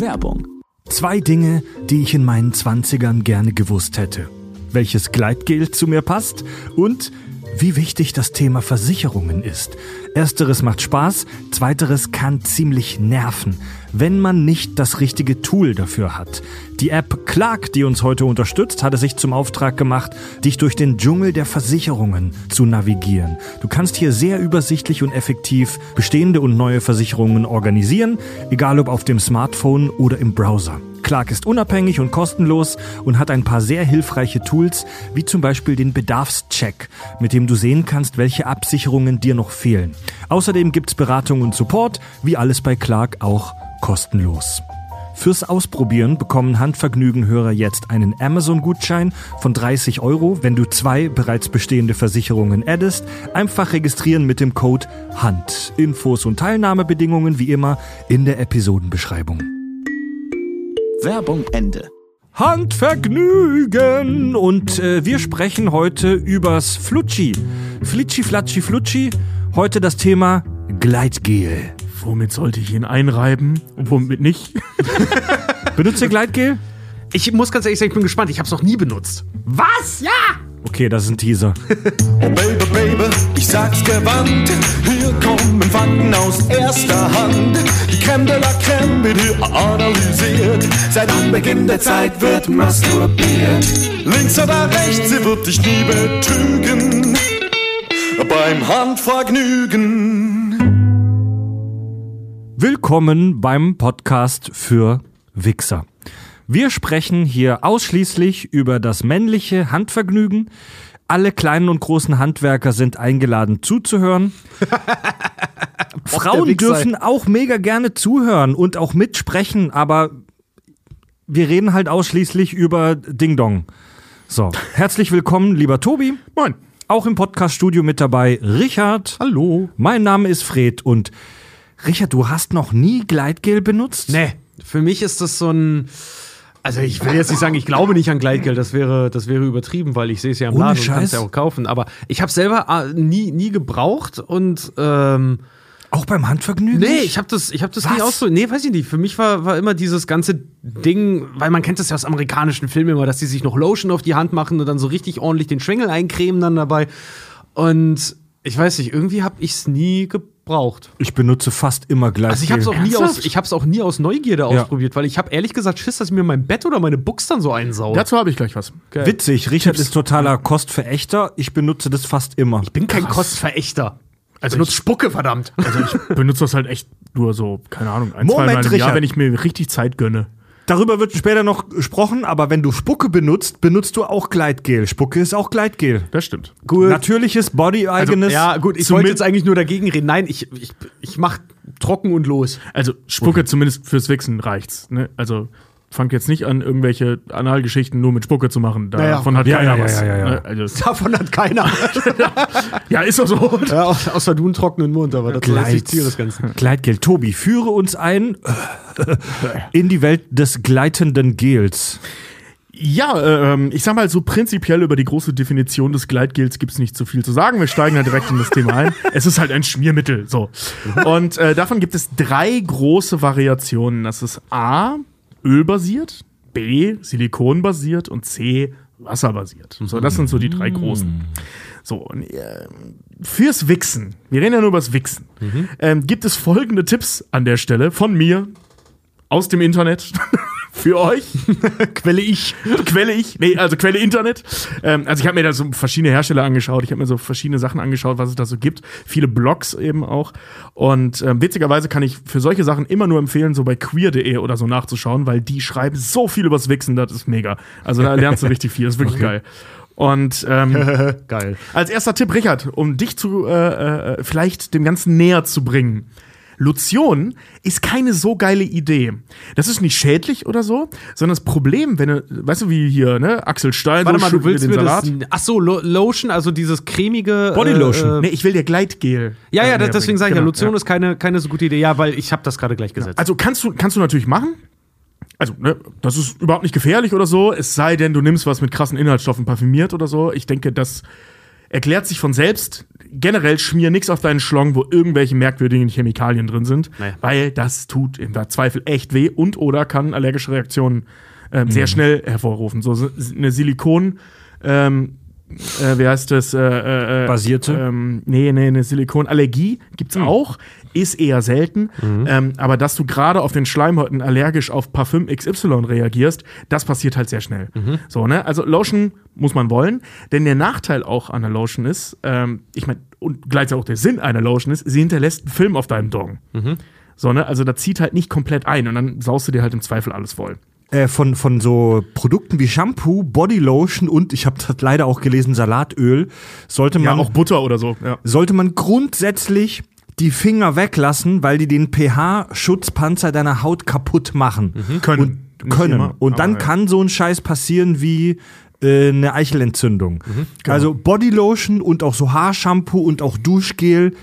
Werbung. Zwei Dinge, die ich in meinen Zwanzigern gerne gewusst hätte. Welches Gleitgel zu mir passt und wie wichtig das Thema Versicherungen ist. Ersteres macht Spaß, zweiteres kann ziemlich nerven, wenn man nicht das richtige Tool dafür hat. Die App Clark, die uns heute unterstützt, hat es sich zum Auftrag gemacht, dich durch den Dschungel der Versicherungen zu navigieren. Du kannst hier sehr übersichtlich und effektiv bestehende und neue Versicherungen organisieren, egal ob auf dem Smartphone oder im Browser. Clark ist unabhängig und kostenlos und hat ein paar sehr hilfreiche Tools, wie zum Beispiel den Bedarfscheck, mit dem du sehen kannst, welche Absicherungen dir noch fehlen. Außerdem gibt's Beratung und Support, wie alles bei Clark auch kostenlos. Fürs Ausprobieren bekommen Handvergnügen-Hörer jetzt einen Amazon-Gutschein von 30 Euro, wenn du zwei bereits bestehende Versicherungen addest. Einfach registrieren mit dem Code HAND. Infos und Teilnahmebedingungen wie immer in der Episodenbeschreibung. Werbung Ende. Handvergnügen! Und äh, wir sprechen heute übers Flutschi. Flitschi, Flatschi, Flutschi. Heute das Thema Gleitgel. Womit sollte ich ihn einreiben und womit nicht? Benutzt ihr Gleitgel? Ich muss ganz ehrlich sagen, ich bin gespannt. Ich habe es noch nie benutzt. Was? Ja! Okay, das ist ein Teaser. Oh Baby, Baby, ich sag's gewandt. Hier kommen Fakten aus erster Hand. Die Creme de la Creme wird hier analysiert. Seit Anbeginn der Zeit wird masturbiert. Links oder rechts, sie wird dich nie betrügen. Beim Handvergnügen. Willkommen beim Podcast für Wichser. Wir sprechen hier ausschließlich über das männliche Handvergnügen. Alle kleinen und großen Handwerker sind eingeladen zuzuhören. Frauen dürfen auch mega gerne zuhören und auch mitsprechen, aber wir reden halt ausschließlich über Ding Dong. So, herzlich willkommen, lieber Tobi. Moin. Auch im Podcast-Studio mit dabei Richard. Hallo. Mein Name ist Fred und Richard, du hast noch nie Gleitgel benutzt? Nee, für mich ist das so ein. Also ich will jetzt nicht sagen, ich glaube nicht an Gleitgeld, das wäre, das wäre übertrieben, weil ich sehe es ja im Ohne Laden und kann es Scheiß? ja auch kaufen. Aber ich habe selber äh, nie, nie gebraucht und ähm, Auch beim Handvergnügen? nee, ich habe das, ich habe das Was? nie ausprobiert. Nee, weiß ich nicht. Für mich war, war immer dieses ganze Ding, weil man kennt das ja aus amerikanischen Filmen immer, dass die sich noch Lotion auf die Hand machen und dann so richtig ordentlich den Schwengel eincremen dann dabei. Und ich weiß nicht, irgendwie habe ich es nie gebraucht. Ich benutze fast immer Gleitgel. Also ich habe es auch nie aus, ich auch nie aus Neugierde Ja. ausprobiert, weil ich habe ehrlich gesagt Schiss, dass mir mein Bett oder meine Buchs dann so einsaugt. Dazu habe ich gleich was. Witzig, Richard ist totaler Kostverächter. Ich benutze das fast immer. Ich bin kein Kostverächter. Also nutzt Spucke, verdammt. Also ich benutze das halt echt nur so, keine Ahnung, ein, Moment, zwei Mal im Richard. Jahr, wenn ich mir richtig Zeit gönne. Darüber wird später noch gesprochen, aber wenn du Spucke benutzt, benutzt du auch Gleitgel. Spucke ist auch Gleitgel. Das stimmt. Gut. Natürliches, body-eigenes. Ja, gut, ich wollte jetzt eigentlich nur dagegen reden. Nein, ich, ich, ich mach trocken und los. Also Spucke zumindest fürs Wichsen reicht's. Ne? Also fangt jetzt nicht an, irgendwelche Analgeschichten nur mit Spucke zu machen. Naja. Davon hat Ja, keiner ja, ja, was. ja? Also, Davon hat keiner. ja, ist doch so. ja, au- außer du einen trockenen Mund, aber das ist Ziel des Ganzen. Gleitgel. Tobi, führe uns ein in die Welt des gleitenden Gels. Ja, ähm, ich sag mal so prinzipiell über die große Definition des Gleitgels gibt's nicht so viel zu sagen. Wir steigen da direkt in das Thema ein. Es ist halt ein Schmiermittel, so. Und äh, davon gibt es drei große Variationen. Das ist A, ölbasiert, B, silikonbasiert und C, wasserbasiert. So, das sind so die drei großen. So, und, äh, fürs Wichsen, wir reden ja nur über das Wichsen, ähm, gibt es folgende Tipps an der Stelle von mir aus dem Internet für euch. Quelle ich. Quelle ich. Nee, also Quelle Internet. Ähm, also ich habe mir da so verschiedene Hersteller angeschaut. Ich habe mir so verschiedene Sachen angeschaut, was es da so gibt. Viele Blogs eben auch. Und ähm, witzigerweise kann ich für solche Sachen immer nur empfehlen, so bei queer.de oder so nachzuschauen, weil die schreiben so viel übers Wichsen, das ist mega. Also da lernst du richtig viel. Das ist wirklich geil. Und ähm, Geil. als erster Tipp, Richard, um dich zu äh, äh, vielleicht dem Ganzen näher zu bringen. Lotion ist keine so geile Idee. Das ist nicht schädlich oder so, sondern das Problem, wenn du, weißt du, wie hier, ne, Axel Stein, Warte so mal, du willst den mir das. Salat. Ach so, Lo Lotion, also dieses cremige. Bodylotion. Äh, nee, ich will dir Gleitgel. ja, ja, äh, das- deswegen sage ich ja, genau, Lotion ist keine, keine so gute Idee. Ja, weil ich habe das gerade gleich gesetzt. Also kannst du, kannst du natürlich machen. Also, ne, das ist überhaupt nicht gefährlich oder so, es sei denn, du nimmst was mit krassen Inhaltsstoffen parfümiert oder so. Ich denke, das erklärt sich von selbst. Generell schmier nichts auf deinen Schlong, wo irgendwelche merkwürdigen Chemikalien drin sind, Nee. weil das tut im Zweifel echt weh und oder kann allergische Reaktionen ähm, Mhm. sehr schnell hervorrufen. So so eine Silikon, ähm, äh, wie heißt das? Äh, äh, äh, Basierte? Ähm, nee, nee, eine Silikonallergie gibt's auch, ist eher selten. Ähm, aber dass du gerade auf den Schleimhäuten allergisch auf Parfüm XY reagierst, das passiert halt sehr schnell. So, ne? Also Lotion muss man wollen, denn der Nachteil auch an der Lotion ist, ähm, ich meine, und gleichzeitig auch der Sinn einer Lotion ist, sie hinterlässt einen Film auf deinem Dong. So, ne? Also da zieht halt nicht komplett ein und dann saust du dir halt im Zweifel alles voll. Äh, von, von so Produkten wie Shampoo, Bodylotion und ich habe das leider auch gelesen, Salatöl, sollte Ja, man auch Butter oder so. Ja. sollte man grundsätzlich die Finger weglassen, weil die den pH-Schutzpanzer deiner Haut kaputt machen. Können. Und können. immer, und dann ja. kann so ein Scheiß passieren wie äh, eine Eichelentzündung. genau. Also Bodylotion und auch so Haarshampoo und auch Duschgel,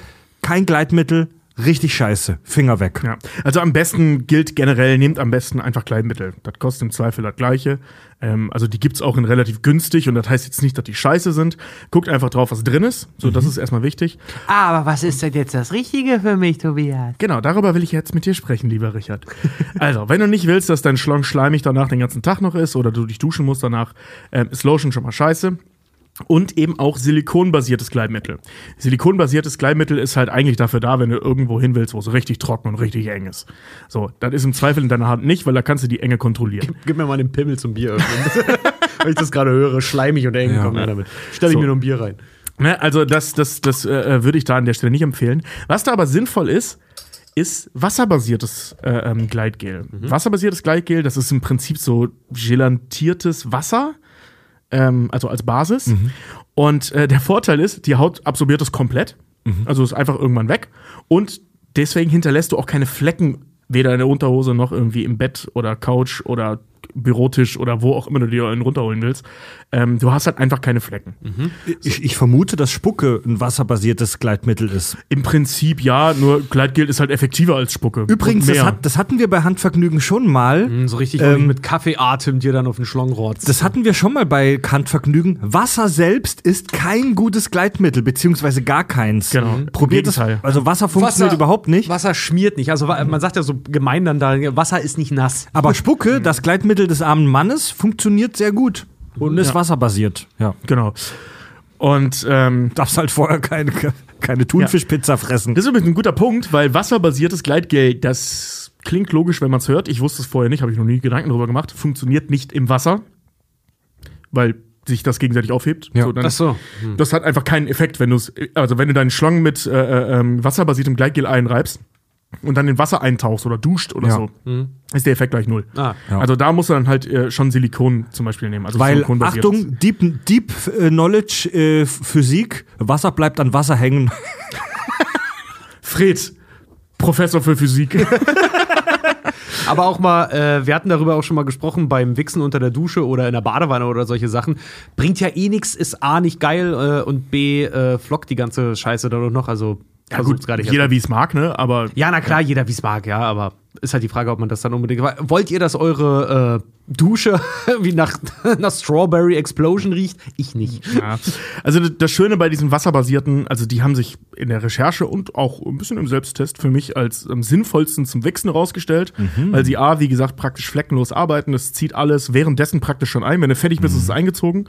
kein Gleitmittel, richtig scheiße. Finger weg. Ja. Also am besten gilt generell, nehmt am besten einfach Kleidmittel. Das kostet im Zweifel das gleiche. Ähm, also die gibt's auch in relativ günstig und das heißt jetzt nicht, dass die scheiße sind. Guckt einfach drauf, was drin ist. So, das ist erstmal wichtig. Aber was ist denn jetzt das Richtige für mich, Tobias? Genau, darüber will ich jetzt mit dir sprechen, lieber Richard. Also, wenn du nicht willst, dass dein Schlong schleimig danach den ganzen Tag noch ist oder du dich duschen musst danach, ähm, ist Lotion schon mal scheiße. Und eben auch silikonbasiertes Gleitmittel. Silikonbasiertes Gleitmittel ist halt eigentlich dafür da, wenn du irgendwo hin willst, wo es richtig trocken und richtig eng ist. So, das ist im Zweifel in deiner Hand nicht, weil da kannst du die Enge kontrollieren. Gib mir mal den Pimmel zum Bier öffnen. Wenn ich das gerade höre, schleimig und eng, komm her damit. Stell ich So. mir noch ein Bier rein. Ne, also das, das, das äh, würde ich da an der Stelle nicht empfehlen. Was da aber sinnvoll ist, ist wasserbasiertes äh, ähm, Gleitgel. Wasserbasiertes Gleitgel, das ist im Prinzip so gelantiertes Wasser, ähm, also als Basis. Und äh, der Vorteil ist, die Haut absorbiert es komplett, also ist einfach irgendwann weg. Und deswegen hinterlässt du auch keine Flecken, weder in der Unterhose noch irgendwie im Bett oder Couch oder Bürotisch oder wo auch immer du dir einen runterholen willst. Ähm, du hast halt einfach keine Flecken. Ich, ich vermute, dass Spucke ein wasserbasiertes Gleitmittel ist. Im Prinzip ja, nur Gleitgel ist halt effektiver als Spucke. Übrigens, das, hat, das hatten wir bei Handvergnügen schon mal. Hm, So richtig Ähm, mit Kaffeeatem dir dann auf den Schlong rotzt. Das hatten wir schon mal bei Handvergnügen. Wasser selbst ist kein gutes Gleitmittel, beziehungsweise gar keins. Genau. Probiert das. Gegenteil. Also Wasser funktioniert überhaupt nicht. Wasser schmiert nicht. Also man sagt ja so gemein dann da, Wasser ist nicht nass. Aber Spucke, das Gleitmittel des armen Mannes, funktioniert sehr gut. Und ist wasserbasiert. Ja. Genau. Und ähm, Darfst halt vorher keine, keine Thunfischpizza fressen. das ist übrigens ein guter Punkt, weil wasserbasiertes Gleitgel, das klingt logisch, wenn man es hört. Ich wusste es vorher nicht, habe ich noch nie Gedanken darüber gemacht. Funktioniert nicht im Wasser, weil sich das gegenseitig aufhebt. Ja. dann, Ach so. Das hat einfach keinen Effekt, wenn du es, also wenn du deinen Schlong mit äh, äh, ähm, wasserbasiertem Gleitgel einreibst und dann in Wasser eintauchst oder duscht oder Ja. so, ist der Effekt gleich null. Ah. Ja. Also da musst du dann halt äh, schon Silikon zum Beispiel nehmen. Also Weil. Achtung, Deep, Deep äh, Knowledge äh, Physik, Wasser bleibt an Wasser hängen. Fred, Professor für Physik. Aber auch mal, äh, wir hatten darüber auch schon mal gesprochen, beim Wichsen unter der Dusche oder in der Badewanne oder solche Sachen. Bringt ja eh nichts, ist A nicht geil äh, und B äh, flockt die ganze Scheiße dadurch noch. Also ja gut, nicht. jeder wie es mag, ne? Aber Ja, na klar, jeder wie es mag, ja, aber ist halt die Frage, ob man das dann unbedingt. Wollt ihr, dass eure äh, Dusche wie nach, nach Strawberry Explosion riecht? Ich nicht. Ja. Also das Schöne bei diesen wasserbasierten, also die haben sich in der Recherche und auch ein bisschen im Selbsttest für mich als am sinnvollsten zum Wichsen rausgestellt, weil sie A, wie gesagt, praktisch fleckenlos arbeiten. Das zieht alles währenddessen praktisch schon ein. Wenn du fertig bist, ist es eingezogen.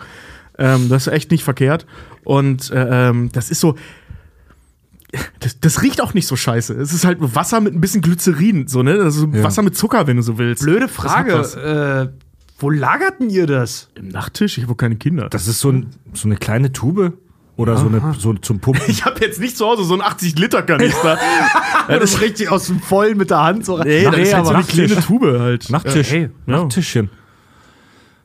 Ähm, das ist echt nicht verkehrt. Und äh, ähm, das ist so. Das, das riecht auch nicht so scheiße. Es ist halt Wasser mit ein bisschen Glycerin, so, ne? Also Wasser mit Zucker, wenn du so willst. Blöde. Frage. Äh, wo lagerten ihr das? Im Nachttisch? Ich habe keine Kinder. Das ist so, ein, so eine kleine Tube. Oder so, eine, so zum Pumpen. ich habe jetzt nicht zu Hause so einen 80-Liter-Kanister. ja, Das ist richtig aus dem Vollen mit der Hand so rein. Nee, das ist halt so eine Nachttisch. kleine Tube halt. Nachttisch. Äh, hey, ja. Nachttischchen.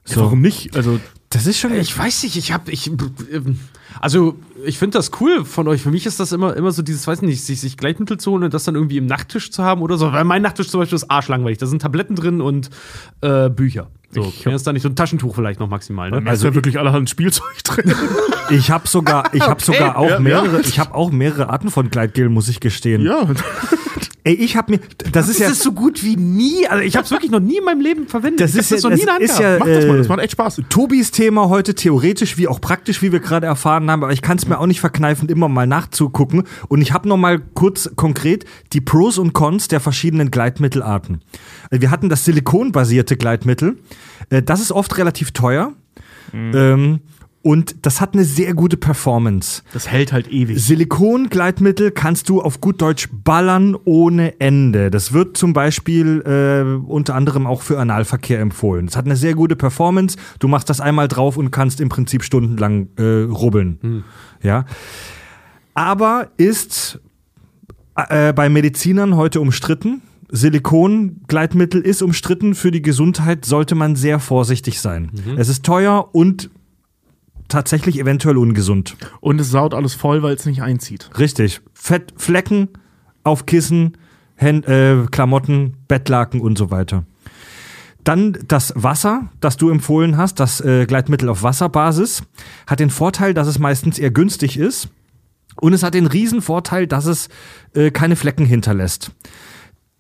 Ja, warum nicht? Also, Das ist schon. Ich weiß nicht, ich hab, ich, ähm, also ich finde das cool von euch. Für mich ist das immer, immer so dieses, weiß nicht, sich, sich Gleitmittel zu holen und das dann irgendwie im Nachttisch zu haben oder so. Weil mein Nachttisch zum Beispiel ist arschlangweilig. Da sind Tabletten drin und äh, Bücher. So, mehr ist da nicht so ein Taschentuch vielleicht noch maximal. Ne? also ist ja wirklich allerhand Spielzeug drin. Ich habe sogar, ich habe sogar auch Ja, mehrere, ja. ich habe auch mehrere Arten von Gleitgel, muss ich gestehen. ja. Ey, ich habe mir, das, ist ja, so gut wie nie. Also ich habe es wirklich noch nie in meinem Leben verwendet. das ich ist hab ja, noch nie in der Hand das ist ja. Mach das mal, äh, das macht echt Spaß. Tobis Thema heute theoretisch wie auch praktisch, wie wir gerade erfahren haben, aber ich kann es mir auch nicht verkneifen, immer mal nachzugucken. Und ich habe noch mal kurz konkret die Pros und Cons der verschiedenen Gleitmittelarten. Äh, Wir hatten das silikonbasierte Gleitmittel. Äh, Das ist oft relativ teuer. Ähm, und das hat eine sehr gute Performance. Das hält halt ewig. Silikongleitmittel kannst du auf gut Deutsch ballern ohne Ende. Das wird zum Beispiel äh, unter anderem auch für Analverkehr empfohlen. Es hat eine sehr gute Performance. Du machst das einmal drauf und kannst im Prinzip stundenlang äh, rubbeln. Ja. Aber ist äh, bei Medizinern heute umstritten. Silikongleitmittel ist umstritten. Für die Gesundheit sollte man sehr vorsichtig sein. Es ist teuer und tatsächlich eventuell ungesund. Und es saut alles voll, weil es nicht einzieht. Richtig. Fett, Flecken auf Kissen, Hän äh, Klamotten, Bettlaken und so weiter. Dann das Wasser, das du empfohlen hast, das äh, Gleitmittel auf Wasserbasis, hat den Vorteil, dass es meistens eher günstig ist. Und es hat den riesen Vorteil, dass es äh, keine Flecken hinterlässt.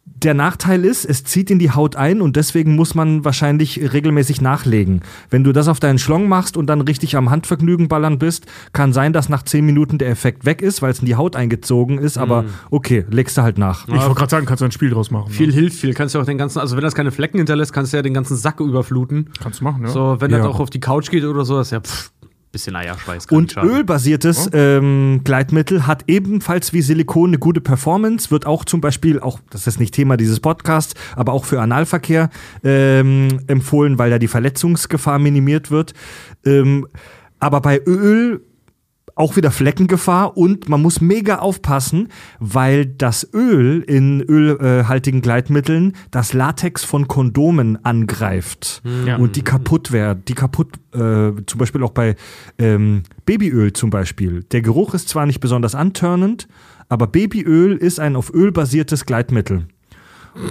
Der Nachteil ist, es zieht in die Haut ein und deswegen muss man wahrscheinlich regelmäßig nachlegen. Wenn du das auf deinen Schlong machst und dann richtig am Handvergnügen ballern bist, kann sein, dass nach 10 Minuten der Effekt weg ist, weil es in die Haut eingezogen ist, aber okay, legst du halt nach. Ich wollte gerade sagen, kannst du ein Spiel draus machen. Viel ne? hilft viel. Kannst du auch den ganzen, also wenn das keine Flecken hinterlässt, kannst du ja den ganzen Sack überfluten. Kannst du machen, ja. So, wenn Ja. das auch auf die Couch geht oder so, ist ja pff, bisschen Eierschweiß. Und ölbasiertes ähm, Gleitmittel hat ebenfalls wie Silikon eine gute Performance, wird auch zum Beispiel, auch das ist nicht Thema dieses Podcasts, aber auch für Analverkehr ähm, empfohlen, weil da die Verletzungsgefahr minimiert wird. Ähm, aber bei Öl auch wieder Fleckengefahr und man muss mega aufpassen, weil das Öl in ölhaltigen Gleitmitteln das Latex von Kondomen angreift Ja. und die kaputt werden, die kaputt, äh, zum Beispiel auch bei ähm, Babyöl zum Beispiel. Der Geruch ist zwar nicht besonders antörnend, aber Babyöl ist ein auf Öl basiertes Gleitmittel.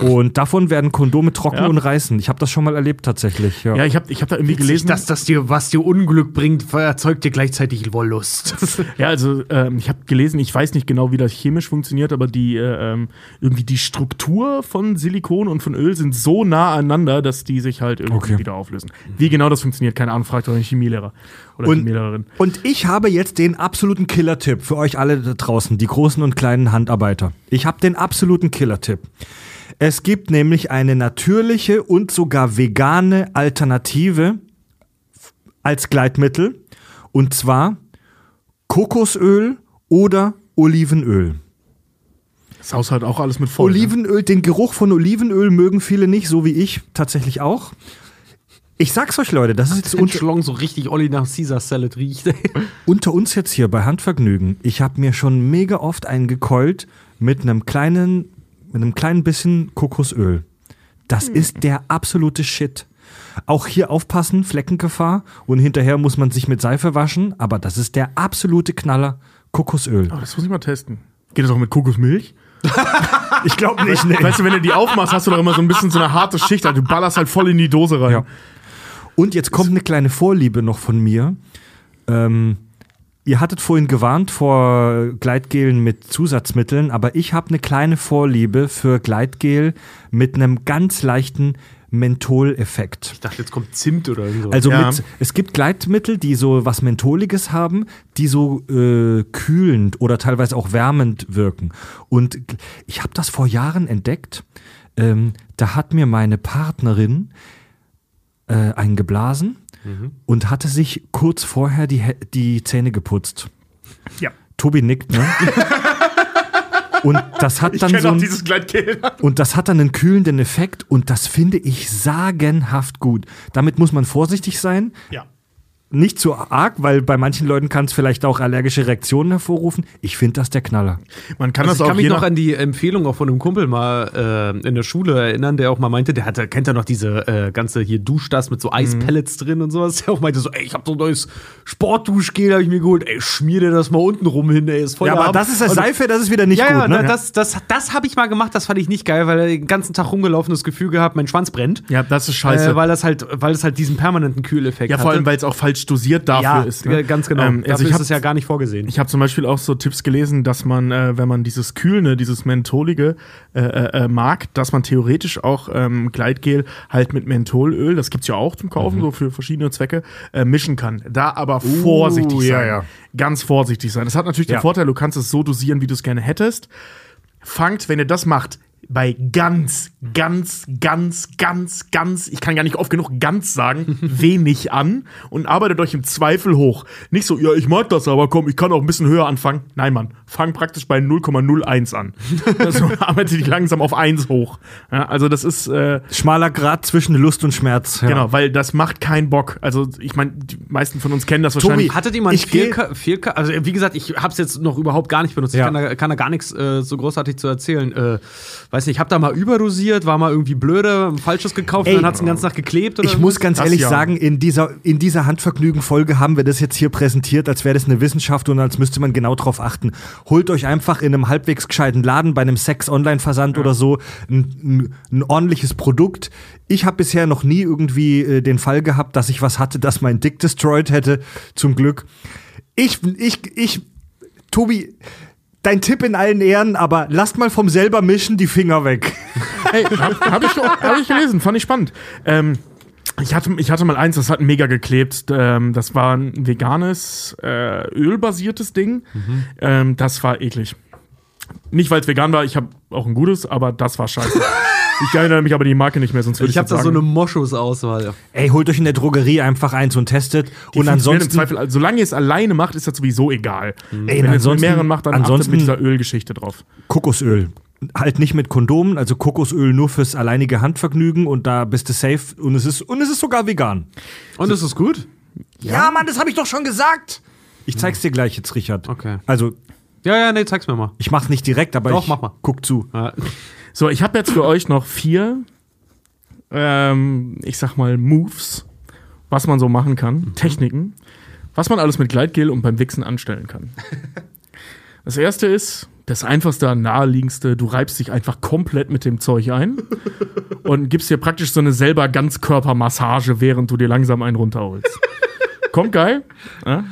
Und davon werden Kondome trocken Ja. und reißen. Ich habe das schon mal erlebt tatsächlich. Ja. Ja, ich habe ich hab da irgendwie gelesen. dass das dir, was dir Unglück bringt, erzeugt dir gleichzeitig Wollust. Ja, also ähm, ich habe gelesen, ich weiß nicht genau, wie das chemisch funktioniert, aber die äh, ähm, irgendwie die Struktur von Silikon und von Öl sind so nah aneinander, dass die sich halt irgendwie Okay. wieder auflösen. Wie genau das funktioniert, keine Ahnung, fragt einen Chemielehrer oder Und- Chemielehrerin. Und ich habe jetzt den absoluten Killer-Tipp für euch alle da draußen, die großen und kleinen Handarbeiter. Ich habe den absoluten Killer-Tipp. Es gibt nämlich eine natürliche und sogar vegane Alternative als Gleitmittel. Und zwar Kokosöl oder Olivenöl. Das Haus halt auch alles mit voll. ne? Olivenöl, den Geruch von Olivenöl mögen viele nicht, so wie ich tatsächlich auch. Ich sag's euch, Leute, das ist jetzt unter, Schlong so richtig Olli nach Caesar Salad riecht. unter uns jetzt hier bei Handvergnügen. Ich habe mir schon mega oft eingekeult mit einem kleinen, mit einem kleinen bisschen Kokosöl. Das ist der absolute Shit. Auch hier aufpassen, Fleckengefahr und hinterher muss man sich mit Seife waschen, aber das ist der absolute Knaller, Kokosöl. Oh, das muss ich mal testen. Geht das auch mit Kokosmilch? Ich glaube nicht, nee. Weißt du, wenn du die aufmachst, hast du doch immer so ein bisschen so eine harte Schicht. Also du ballerst halt voll in die Dose rein. Ja. Und jetzt kommt eine kleine Vorliebe noch von mir. Ähm, ihr hattet vorhin gewarnt vor Gleitgelen mit Zusatzmitteln, aber ich habe eine kleine Vorliebe für Gleitgel mit einem ganz leichten Mentholeffekt. Ich dachte, jetzt kommt Zimt oder so. Also Ja. mit, es gibt Gleitmittel, die so was Mentholiges haben, die so äh, kühlend oder teilweise auch wärmend wirken. Und ich habe das vor Jahren entdeckt. Ähm, da hat mir meine Partnerin äh, einen geblasen und hatte sich kurz vorher die, die Zähne geputzt. Ja. Tobi nickt, ne? Und das hat dann so ein, und das hat dann einen kühlenden Effekt und das finde ich sagenhaft gut. Damit muss man vorsichtig sein. Ja. Nicht zu arg, weil bei manchen Leuten kann es vielleicht auch allergische Reaktionen hervorrufen. Ich finde das der Knaller. Man kann Also das ich auch kann mich noch an die Empfehlung auch von einem Kumpel mal äh, in der Schule erinnern, der auch mal meinte, der hatte, kennt ja noch diese äh, ganze hier Duschdas mit so Eispellets drin und sowas. Der auch meinte so, ey, ich hab so ein neues Sportduschgel, hab ich mir geholt. Ey, schmier dir das mal unten rum hin, ey, ist voll Ja, aber das ist Und- Seife, das ist wieder nicht ja, gut, ja, ne? das, das, das habe ich mal gemacht, das fand ich nicht geil, weil er den ganzen Tag rumgelaufen das Gefühl gehabt, mein Schwanz brennt. Ja, das ist scheiße. Äh, weil das halt, weil es halt diesen permanenten Kühleffekt ja, vor allem, weil es auch falsch falsch dosiert dafür ja, ist. Ne? ganz genau. Ähm, also ich ist habe es ja gar nicht vorgesehen. ich habe zum Beispiel auch so Tipps gelesen, dass man, äh, wenn man dieses Kühlne, dieses Mentholige äh, äh, äh, mag, dass man theoretisch auch ähm, Gleitgel halt mit Mentholöl, das gibt's ja auch zum Kaufen, so für verschiedene Zwecke, äh, mischen kann. Da aber vorsichtig ja, sein. ja. Ganz vorsichtig sein. Das hat natürlich Ja. den Vorteil, du kannst es so dosieren, wie du es gerne hättest. Fangt, wenn ihr das macht, bei ganz, ganz, ganz, ganz, ganz, ich kann gar nicht oft genug ganz sagen, wenig an und arbeitet euch im Zweifel hoch. Nicht so, ja, ich mag das, aber komm, ich kann auch ein bisschen höher anfangen. Nein, Mann, fang praktisch bei 0,01 an. Also arbeitet dich langsam auf 1 hoch. Ja, also das ist, äh, Schmaler Grad zwischen Lust und Schmerz. Ja. genau, weil das macht keinen Bock. Also ich meine, die meisten von uns kennen das wahrscheinlich. Hattet ihr mal Ich Fehlka Fehlka Also, wie gesagt, ich habe es jetzt noch überhaupt gar nicht benutzt. Ja. Ich kann da, kann da gar nichts äh, so großartig zu erzählen. Äh, weiß nicht, ich habe da mal überdosiert, war mal irgendwie blöde, ein falsches gekauft Ey, und dann hat es den ganzen Tag geklebt. Oder Ich muss ganz Das ehrlich ja. sagen, in dieser, in dieser Handvergnügen-Folge haben wir das jetzt hier präsentiert, als wäre das eine Wissenschaft und als müsste man genau drauf achten. Holt euch einfach in einem halbwegs gescheiten Laden, bei einem Sex-Online-Versand oder so, ein, ein, ein ordentliches Produkt. Ich habe bisher noch nie irgendwie äh, den Fall gehabt, dass ich was hatte, das mein Dick destroyed hätte, zum Glück. Ich, ich, ich, Tobi, dein Tipp in allen Ehren, aber lasst mal vom selber mischen die Finger weg. Hey, hab, hab, ich, hab ich gelesen, fand ich spannend. Ähm, ich hatte, ich hatte mal eins, das hat mega geklebt. Ähm, das war ein veganes, äh, ölbasiertes Ding. Ähm, das war eklig. Nicht, weil es vegan war, ich habe auch ein gutes, aber das war scheiße. ich erinnere mich aber die Marke nicht mehr, sonst würde ich Ich habe da so eine. Moschus-Auswahl. Ey, holt euch in der Drogerie einfach eins und testet. Die und ansonsten. im Zweifel, also, solange ihr es alleine macht, ist das sowieso egal. Ey, Wenn ihr es mit mehreren macht, dann ansonsten- mit dieser Ölgeschichte drauf. Kokosöl. Halt nicht mit Kondomen, also Kokosöl nur fürs alleinige Handvergnügen und da bist du safe und es ist, und es ist sogar vegan. Und ist es gut? Ja, Mann, das habe ich doch schon gesagt. Ich zeig's dir gleich jetzt, Richard. Okay. Also, Ja, ja, nee, zeig's mir mal. ich mach's nicht direkt, aber Doch, ich mach mal. guck zu. Ja. So, ich habe jetzt für euch noch vier, ähm, ich sag mal, Moves, was man so machen kann, Techniken, was man alles mit Gleitgel und beim Wichsen anstellen kann. Das erste ist, das einfachste, naheliegendste, du reibst dich einfach komplett mit dem Zeug ein und gibst dir praktisch so eine selber Ganzkörpermassage, während du dir langsam einen runterholst. Kommt geil. Ja,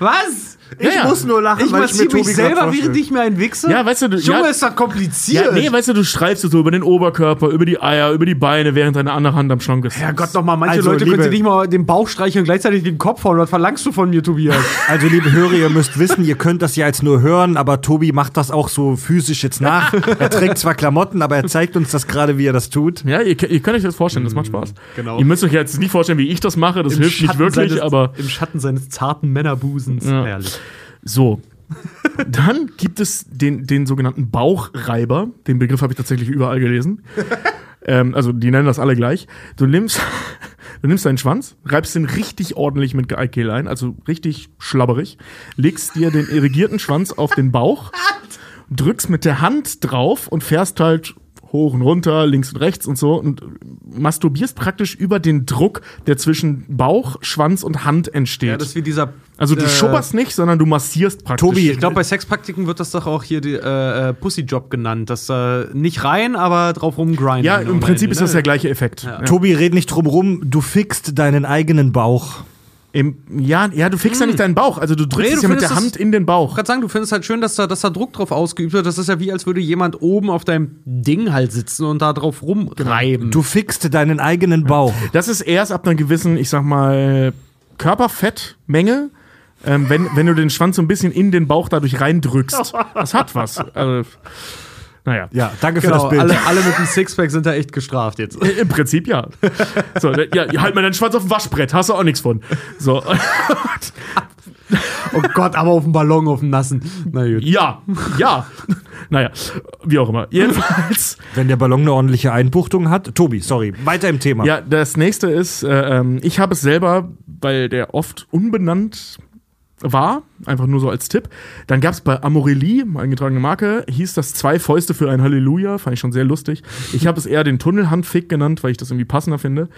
Was? Ja, ja. nur lachen, Ich massiere mich selber, während ich mir einen wichse? Ja, weißt du, du- Junge, ja- ist das kompliziert. ja, nee, weißt du, du streifst es so über den Oberkörper, über die Eier, über die Beine, während deine andere Hand am Schrank ist. Herrgott, noch mal, manche Also, Leute können sich nicht mal den Bauch streicheln und gleichzeitig den Kopf hauen. Was verlangst du von mir, Tobias? Also, liebe Hörer, ihr müsst wissen, ihr könnt das ja jetzt nur hören, aber Tobi macht das auch so physisch jetzt nach. Er trägt zwar Klamotten, aber er zeigt uns das gerade, wie er das tut. Ja, ihr, ihr könnt euch das vorstellen, das macht Spaß. genau. Ihr müsst euch jetzt nicht vorstellen, wie ich das mache, das Im hilft nicht Schatten wirklich, seines, aber Im Schatten seines zarten Männerbusens. Ja. Herrlich. So. Dann gibt es den, den sogenannten Bauchreiber. Den Begriff habe ich tatsächlich überall gelesen. ähm, also, die nennen das alle gleich. Du nimmst, du nimmst deinen Schwanz, reibst den richtig ordentlich mit Gel ein, also richtig schlabberig, legst dir den irrigierten Schwanz auf den Bauch, drückst mit der Hand drauf und fährst halt hoch und runter, links und rechts und so und masturbierst praktisch über den Druck, der zwischen Bauch, Schwanz und Hand entsteht. Ja, das ist wie dieser. also du äh, schubberst nicht, sondern du massierst praktisch. Tobi, Ich glaube, bei Sexpraktiken wird das doch auch hier die, äh, äh, Pussy-Job genannt. Das äh, nicht rein, aber drauf rumgrinden. ja, im Prinzip Ende, ist das ne? der gleiche Effekt. Ja. Tobi, red nicht drum rum, du fixt deinen eigenen Bauch. Im, ja, ja, du fixst ja nicht deinen Bauch, also du drückst Nee, es du ja mit der findest Hand das- in den Ich Bauch. wollte gerade sagen, du findest halt schön, dass da, dass da Druck drauf ausgeübt wird. Das ist ja wie, als würde jemand oben auf deinem Ding halt sitzen und da drauf rumreiben. Du fixt deinen eigenen Bauch. Das ist erst ab einer gewissen, ich sag mal, Körperfettmenge, ähm, wenn, wenn du den Schwanz so ein bisschen in den Bauch dadurch reindrückst. Das hat was. Also, naja. Ja, danke für genau, das Bild. alle, alle mit dem Sixpack sind da echt gestraft jetzt. Im Prinzip ja. So, ja, halt mal deinen Schwanz auf dem Waschbrett, hast du auch nichts von. So. Oh Gott, aber auf dem Ballon, auf dem Nassen. Na gut. Ja, ja. Naja, wie auch immer. Jedenfalls, Wenn der Ballon eine ordentliche Einbuchtung hat. Tobi, sorry, weiter im Thema. ja, das nächste ist, äh, ähm, ich habe es selber, weil der oft unbenannt war, einfach nur so als Tipp. Dann gab es bei Amorelie, eingetragene Marke, hieß das zwei Fäuste für ein Halleluja, fand ich schon sehr lustig. Ich habe es eher den Tunnelhandfick genannt, weil ich das irgendwie passender finde.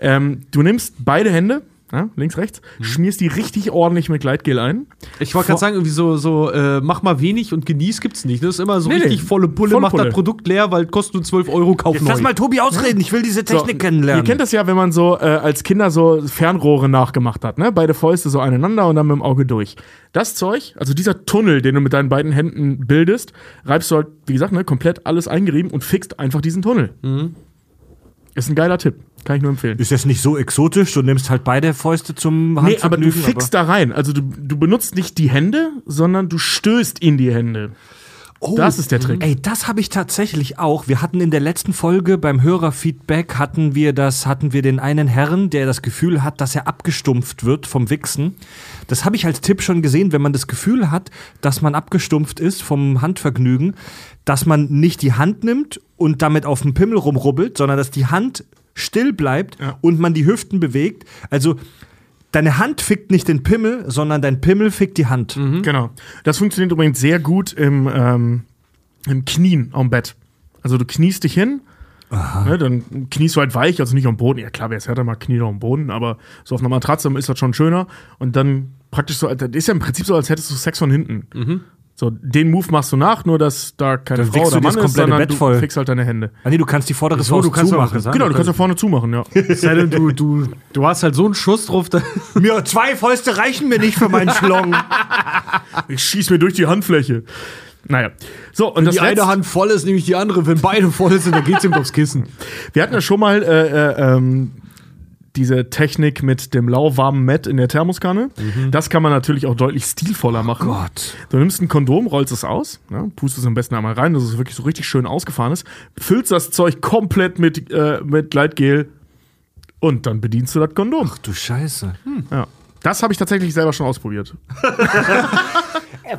Ähm, du nimmst beide Hände, ja, links, rechts, schmierst die richtig ordentlich mit Gleitgel ein. Ich wollte gerade sagen, irgendwie so, so äh, mach mal wenig und genieß gibt's nicht. Das ist immer so Nee, richtig nee. volle Pulle, Volle mach Pulle. das Produkt leer, weil kostet nur 12 Euro, kauf Jetzt neu. lass mal Tobi ausreden, ich will diese Technik kennenlernen. Ihr kennt das ja, wenn man so äh, als Kinder so Fernrohre nachgemacht hat, ne? Beide Fäuste so aneinander und dann mit dem Auge durch. Das Zeug, also dieser Tunnel, den du mit deinen beiden Händen bildest, reibst du halt, wie gesagt, ne, komplett alles eingerieben und fixt einfach diesen Tunnel. Ist ein geiler Tipp. Kann ich nur empfehlen. Ist jetzt nicht so exotisch, du nimmst halt beide Fäuste zum Nee, aber du Handvergnügen, fixst da rein. Also du, du benutzt nicht die Hände, sondern du stößt in die Hände. Oh, Das ist der Trick. Ey, das habe ich tatsächlich auch. Wir hatten in der letzten Folge beim Hörerfeedback hatten wir das, hatten wir den einen Herrn, der das Gefühl hat, dass er abgestumpft wird vom Wichsen. Das habe ich als Tipp schon gesehen, wenn man das Gefühl hat, dass man abgestumpft ist vom Handvergnügen, dass man nicht die Hand nimmt und damit auf dem Pimmel rumrubbelt, sondern dass die Hand still bleibt und man die Hüften bewegt. Also deine Hand fickt nicht den Pimmel, sondern dein Pimmel fickt die Hand. Genau. Das funktioniert übrigens sehr gut im, ähm, im Knien am Bett. Also du kniest dich hin, ne, dann kniest du halt weich, also nicht am Boden. Ja klar, wer es härter mal kniet am Boden, aber so auf einer Matratze ist das schon schöner. Und dann praktisch so, das ist ja im Prinzip so, als hättest du Sex von hinten. So, den Move machst du nach, nur dass da keine Dann Frau oder du Mann ist, sondern Bett du voll. fixst halt deine Hände. Ah nee, du kannst die vordere So, du kannst auch zumachen. gesagt, Genau, du kannst da vorne zumachen, ja. Denn, du, du, du hast halt so einen Schuss drauf, Mir zwei Fäuste reichen mir nicht für meinen Schlong. Ich schieß mir durch die Handfläche. Naja. So, und das die eine Hand voll ist, nämlich die andere. Wenn beide voll sind, dann geht's ihm aufs Kissen. Wir hatten ja schon mal äh, äh, ähm, diese Technik mit dem lauwarmen Met in der Thermoskanne. Das kann man natürlich auch deutlich stilvoller machen. Gott. Du nimmst ein Kondom, rollst es aus, ne, pustest es am besten einmal rein, dass es wirklich so richtig schön ausgefahren ist, füllst das Zeug komplett mit, äh, mit Gleitgel und dann bedienst du das Kondom. Du Scheiße. Ja. Das habe ich tatsächlich selber schon ausprobiert.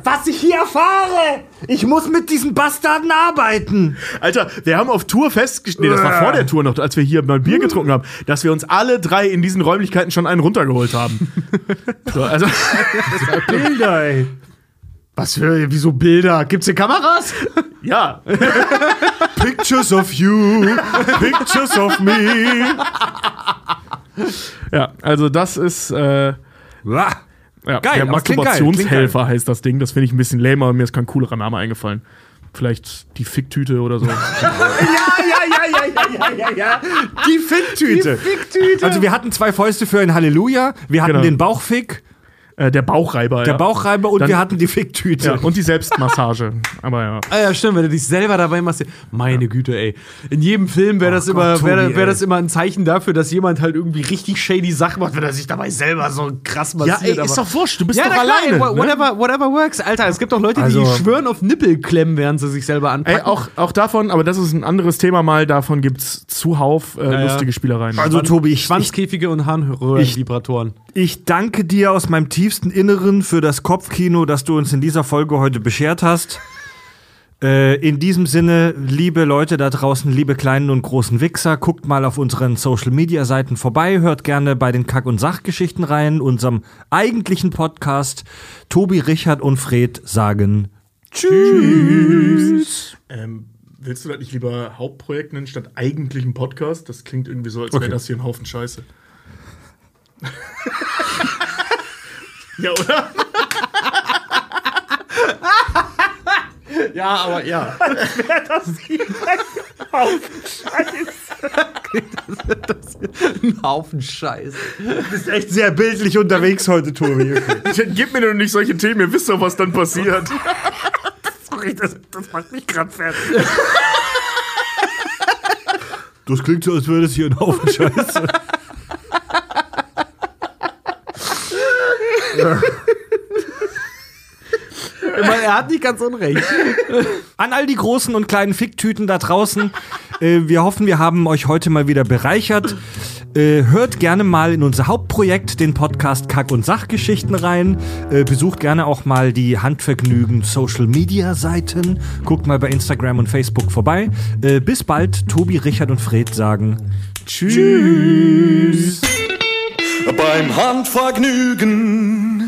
Was ich hier erfahre! Ich muss mit diesen Bastarden arbeiten. Alter, wir haben auf Tour festgestellt, nee, das war vor der Tour noch, als wir hier mal Bier getrunken haben, dass wir uns alle drei in diesen Räumlichkeiten schon einen runtergeholt haben. so, also, Bilder, ey. Was für, wieso Bilder? Gibt's hier Kameras? ja. Pictures of you, pictures of me. Ja, also das ist äh. Ja, Geil, der klingt geil, Masturbationshelfer heißt das Ding. Das finde ich ein bisschen lame, aber mir ist kein coolerer Name eingefallen. Vielleicht die Ficktüte oder so. Ja, ja, ja, ja, ja, ja, ja. Die Ficktüte. Die Ficktüte. Also wir hatten zwei Fäuste für ein Halleluja, wir hatten Genau. den Bauchfick, äh, der Bauchreiber. der ja. Bauchreiber und Dann- wir hatten die Ficktüte. Ja, und die Selbstmassage. aber ja. Ah ja, stimmt, wenn du dich selber dabei machst. Meine Güte, ey. In jedem Film wäre das, Oh immer, Gott, wär, wär ey. das immer ein Zeichen dafür, dass jemand halt irgendwie richtig shady Sachen macht, wenn er sich dabei selber so krass Ja, massiert. ey, ist aber- doch wurscht, du bist ja, doch na klar, alleine. ey, ne? whatever, whatever works. Alter, es gibt auch Leute, Also- die schwören auf Nippelklemmen, während sie sich selber anpacken. Ey, auch, auch davon, aber das ist ein anderes Thema mal, davon gibt's zuhauf äh, ja. lustige Spielereien. Also Tobi, ich, ich, Schwanzkäfige und Harnröhrenvibratoren. Ich danke dir aus meinem tiefsten Inneren für das Kopfkino, das du uns in dieser Folge heute beschert hast. Äh, in diesem Sinne, liebe Leute da draußen, liebe kleinen und großen Wichser, guckt mal auf unseren Social Media Seiten vorbei, hört gerne bei den Kack- und Sachgeschichten rein, unserem eigentlichen Podcast. Tobi, Richard und Fred sagen Tschüss. Ähm, willst du das nicht lieber Hauptprojekt nennen statt eigentlichem Podcast? Das klingt irgendwie so, als wäre Okay. das hier ein Haufen Scheiße. Ja, oder? Ja, aber ja. Ein Haufen Scheiße. Du bist echt sehr bildlich unterwegs heute, Tobi. Gib mir doch nicht solche Themen, ihr wisst doch, was dann passiert. Sorry, das, das macht mich gerade fertig. Das klingt so, als würde es hier ein Haufen Scheiße. Er hat nicht ganz unrecht. An all die großen und kleinen Ficktüten da draußen, äh, wir hoffen, wir haben euch heute mal wieder bereichert. Äh, hört gerne mal in unser Hauptprojekt, den Podcast Kack- und Sachgeschichten rein. Äh, besucht gerne auch mal die Handvergnügen Social Media Seiten. Guckt mal bei Instagram und Facebook vorbei. Äh, bis bald. Tobi, Richard und Fred sagen Tschüss. Beim Handvergnügen.